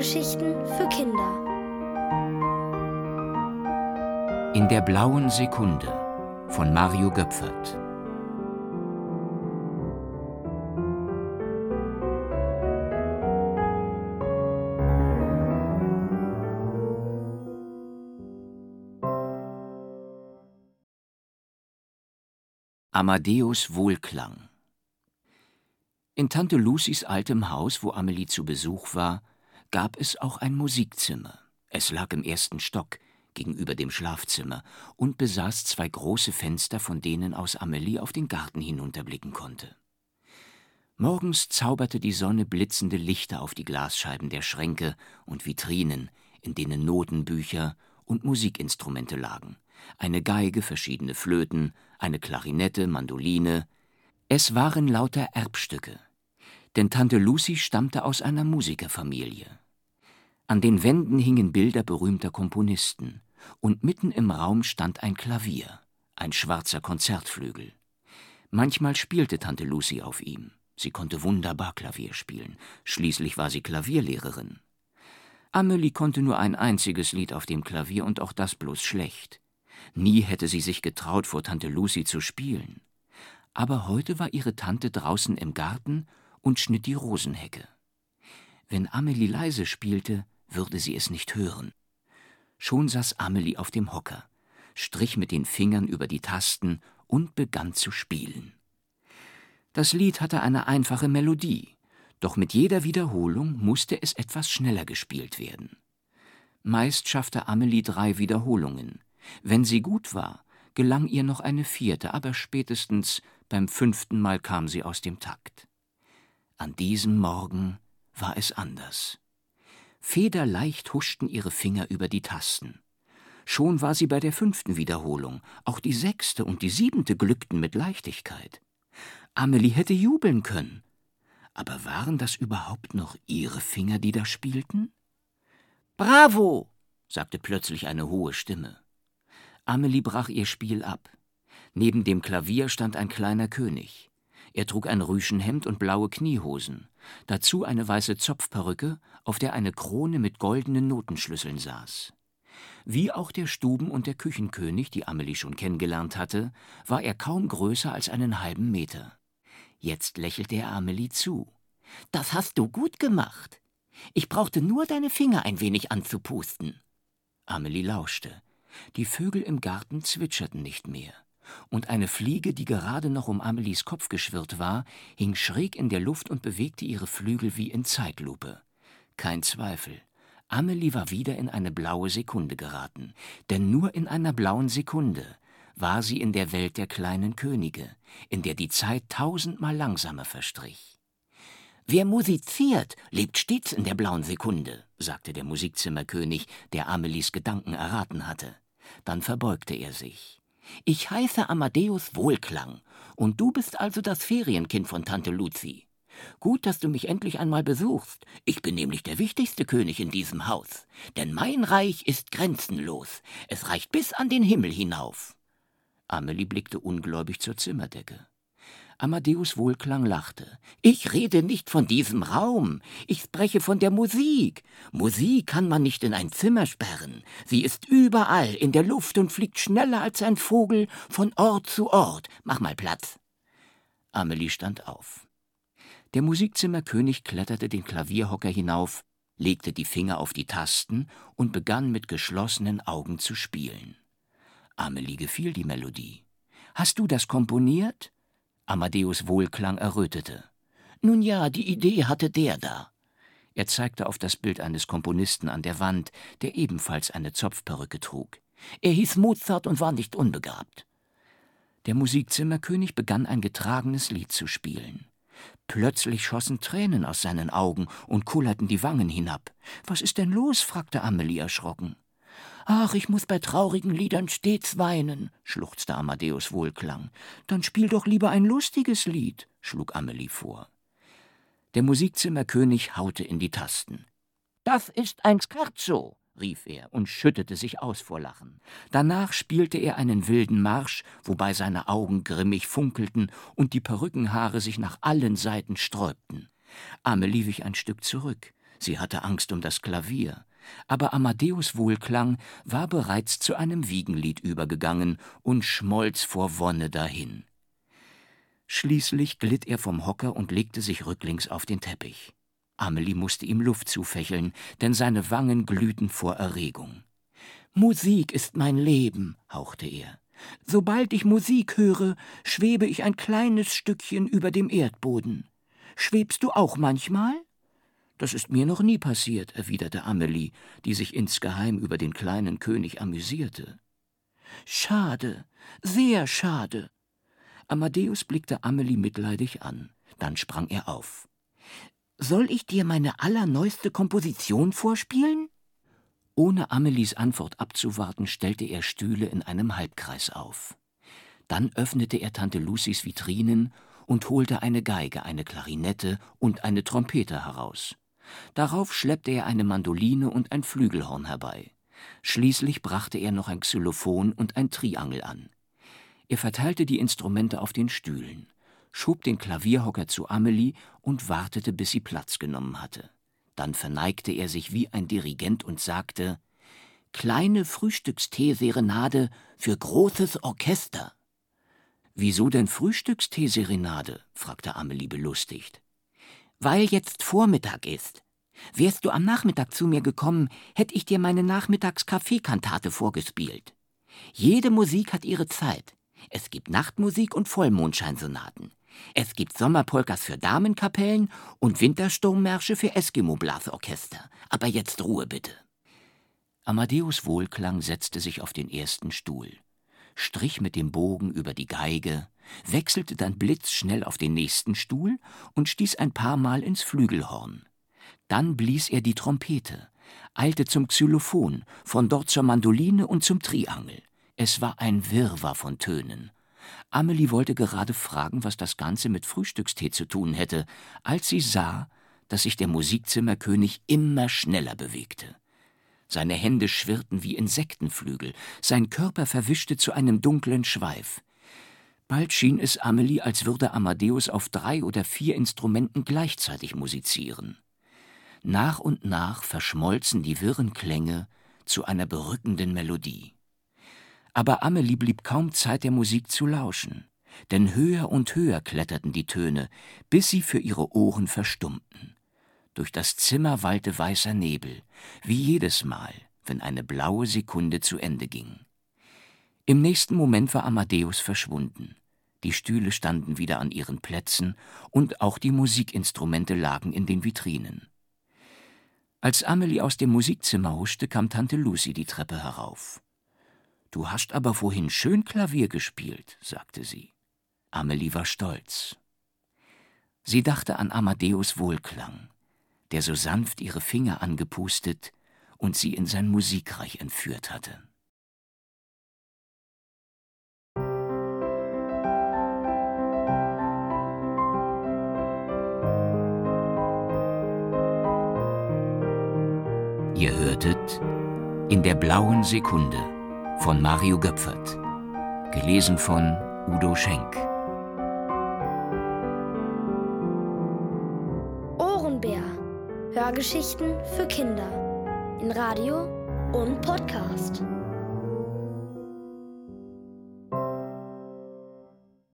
Hörgeschichten für Kinder. In der blauen Sekunde von Mario Göpfert. Amadeus Wohlklang in Tante Lucys altem Haus, wo Amelie zu Besuch war, gab es auch ein Musikzimmer. Es lag im ersten Stock, gegenüber dem Schlafzimmer, und besaß zwei große Fenster, von denen aus Amelie auf den Garten hinunterblicken konnte. Morgens zauberte die Sonne blitzende Lichter auf die Glasscheiben der Schränke und Vitrinen, in denen Notenbücher und Musikinstrumente lagen. Eine Geige, verschiedene Flöten, eine Klarinette, Mandoline. Es waren lauter Erbstücke, denn Tante Lucy stammte aus einer Musikerfamilie. An den Wänden hingen Bilder berühmter Komponisten, und mitten im Raum stand ein Klavier, ein schwarzer Konzertflügel. Manchmal spielte Tante Lucy auf ihm. Sie konnte wunderbar Klavier spielen. Schließlich war sie Klavierlehrerin. Amelie konnte nur ein einziges Lied auf dem Klavier und auch das bloß schlecht. Nie hätte sie sich getraut, vor Tante Lucy zu spielen. Aber heute war ihre Tante draußen im Garten und schnitt die Rosenhecke. Wenn Amelie leise spielte, würde sie es nicht hören. Schon saß Amelie auf dem Hocker, strich mit den Fingern über die Tasten und begann zu spielen. Das Lied hatte eine einfache Melodie, doch mit jeder Wiederholung musste es etwas schneller gespielt werden. Meist schaffte Amelie drei Wiederholungen. Wenn sie gut war, gelang ihr noch eine vierte, aber spätestens beim fünften Mal kam sie aus dem Takt. An diesem Morgen war es anders. Federleicht huschten ihre Finger über die Tasten. Schon war sie bei der fünften Wiederholung, auch die sechste und die siebente glückten mit Leichtigkeit. Amelie hätte jubeln können. Aber waren das überhaupt noch ihre Finger, die da spielten? Bravo! sagte plötzlich eine hohe Stimme. Amelie brach ihr Spiel ab. Neben dem Klavier stand ein kleiner König. Er trug ein Rüschenhemd und blaue Kniehosen, dazu eine weiße Zopfperücke, auf der eine Krone mit goldenen Notenschlüsseln saß. Wie auch der Stuben- und der Küchenkönig, die Amelie schon kennengelernt hatte, war er kaum größer als einen halben Meter. Jetzt lächelte er Amelie zu. Das hast du gut gemacht. Ich brauchte nur deine Finger ein wenig anzupusten. Amelie lauschte. Die Vögel im Garten zwitscherten nicht mehr und eine Fliege, die gerade noch um Amelies Kopf geschwirrt war, hing schräg in der Luft und bewegte ihre Flügel wie in Zeitlupe. Kein Zweifel. Amelie war wieder in eine blaue Sekunde geraten, denn nur in einer blauen Sekunde war sie in der Welt der kleinen Könige, in der die Zeit tausendmal langsamer verstrich. Wer musiziert, lebt stets in der blauen Sekunde, sagte der Musikzimmerkönig, der Amelies Gedanken erraten hatte. Dann verbeugte er sich. Ich heiße Amadeus Wohlklang, und du bist also das Ferienkind von Tante Luzi. Gut, dass du mich endlich einmal besuchst. Ich bin nämlich der wichtigste König in diesem Haus. Denn mein Reich ist grenzenlos. Es reicht bis an den Himmel hinauf. Amelie blickte ungläubig zur Zimmerdecke. Amadeus Wohlklang lachte. Ich rede nicht von diesem Raum, ich spreche von der Musik. Musik kann man nicht in ein Zimmer sperren. Sie ist überall in der Luft und fliegt schneller als ein Vogel von Ort zu Ort. Mach mal Platz. Amelie stand auf. Der Musikzimmerkönig kletterte den Klavierhocker hinauf, legte die Finger auf die Tasten und begann mit geschlossenen Augen zu spielen. Amelie gefiel die Melodie. Hast du das komponiert? Amadeus Wohlklang errötete. Nun ja, die Idee hatte der da. Er zeigte auf das Bild eines Komponisten an der Wand, der ebenfalls eine Zopfperücke trug. Er hieß Mozart und war nicht unbegabt. Der Musikzimmerkönig begann ein getragenes Lied zu spielen. Plötzlich schossen Tränen aus seinen Augen und kullerten die Wangen hinab. Was ist denn los? fragte Amelie erschrocken. Ach, ich muss bei traurigen Liedern stets weinen, schluchzte Amadeus Wohlklang. Dann spiel doch lieber ein lustiges Lied, schlug Amelie vor. Der Musikzimmerkönig haute in die Tasten. Das ist ein Scherzo, rief er und schüttete sich aus vor Lachen. Danach spielte er einen wilden Marsch, wobei seine Augen grimmig funkelten und die Perückenhaare sich nach allen Seiten sträubten. Amelie wich ein Stück zurück. Sie hatte Angst um das Klavier, aber Amadeus Wohlklang war bereits zu einem Wiegenlied übergegangen und schmolz vor Wonne dahin. Schließlich glitt er vom Hocker und legte sich rücklings auf den Teppich. Amelie musste ihm Luft zufächeln, denn seine Wangen glühten vor Erregung. Musik ist mein Leben, hauchte er. Sobald ich Musik höre, schwebe ich ein kleines Stückchen über dem Erdboden. Schwebst du auch manchmal? Das ist mir noch nie passiert, erwiderte Amelie, die sich insgeheim über den kleinen König amüsierte. Schade, sehr schade. Amadeus blickte Amelie mitleidig an, dann sprang er auf. Soll ich dir meine allerneueste Komposition vorspielen? Ohne Amelies Antwort abzuwarten, stellte er Stühle in einem Halbkreis auf. Dann öffnete er Tante Lucys Vitrinen und holte eine Geige, eine Klarinette und eine Trompete heraus. Darauf schleppte er eine Mandoline und ein Flügelhorn herbei. Schließlich brachte er noch ein Xylophon und ein Triangel an. Er verteilte die Instrumente auf den Stühlen, schob den Klavierhocker zu Amelie und wartete, bis sie Platz genommen hatte. Dann verneigte er sich wie ein Dirigent und sagte Kleine Frühstücksteeserenade für großes Orchester. Wieso denn Frühstücksteeserenade? fragte Amelie belustigt. Weil jetzt Vormittag ist. Wärst du am Nachmittag zu mir gekommen, hätte ich dir meine Nachmittags-Kaffeekantate vorgespielt. Jede Musik hat ihre Zeit. Es gibt Nachtmusik und Vollmondscheinsonaten. Es gibt Sommerpolkas für Damenkapellen und Wintersturmmärsche für Eskimo-Blasorchester. Aber jetzt Ruhe bitte. Amadeus Wohlklang setzte sich auf den ersten Stuhl, strich mit dem Bogen über die Geige, wechselte dann blitzschnell auf den nächsten Stuhl und stieß ein paar Mal ins Flügelhorn. Dann blies er die Trompete, eilte zum Xylophon, von dort zur Mandoline und zum Triangel. Es war ein Wirrwarr von Tönen. Amelie wollte gerade fragen, was das Ganze mit Frühstückstee zu tun hätte, als sie sah, dass sich der Musikzimmerkönig immer schneller bewegte. Seine Hände schwirrten wie Insektenflügel, sein Körper verwischte zu einem dunklen Schweif. Bald schien es Amelie, als würde Amadeus auf drei oder vier Instrumenten gleichzeitig musizieren. Nach und nach verschmolzen die wirren Klänge zu einer berückenden Melodie. Aber Amelie blieb kaum Zeit, der Musik zu lauschen, denn höher und höher kletterten die Töne, bis sie für ihre Ohren verstummten. Durch das Zimmer wallte weißer Nebel, wie jedes Mal, wenn eine blaue Sekunde zu Ende ging. Im nächsten Moment war Amadeus verschwunden. Die Stühle standen wieder an ihren Plätzen und auch die Musikinstrumente lagen in den Vitrinen. Als Amelie aus dem Musikzimmer huschte, kam Tante Lucy die Treppe herauf. Du hast aber vorhin schön Klavier gespielt, sagte sie. Amelie war stolz. Sie dachte an Amadeus Wohlklang, der so sanft ihre Finger angepustet und sie in sein Musikreich entführt hatte. Hörtet in der blauen Sekunde von Mario Göpfert. Gelesen von Udo Schenk. Ohrenbär. Hörgeschichten für Kinder. In Radio und Podcast.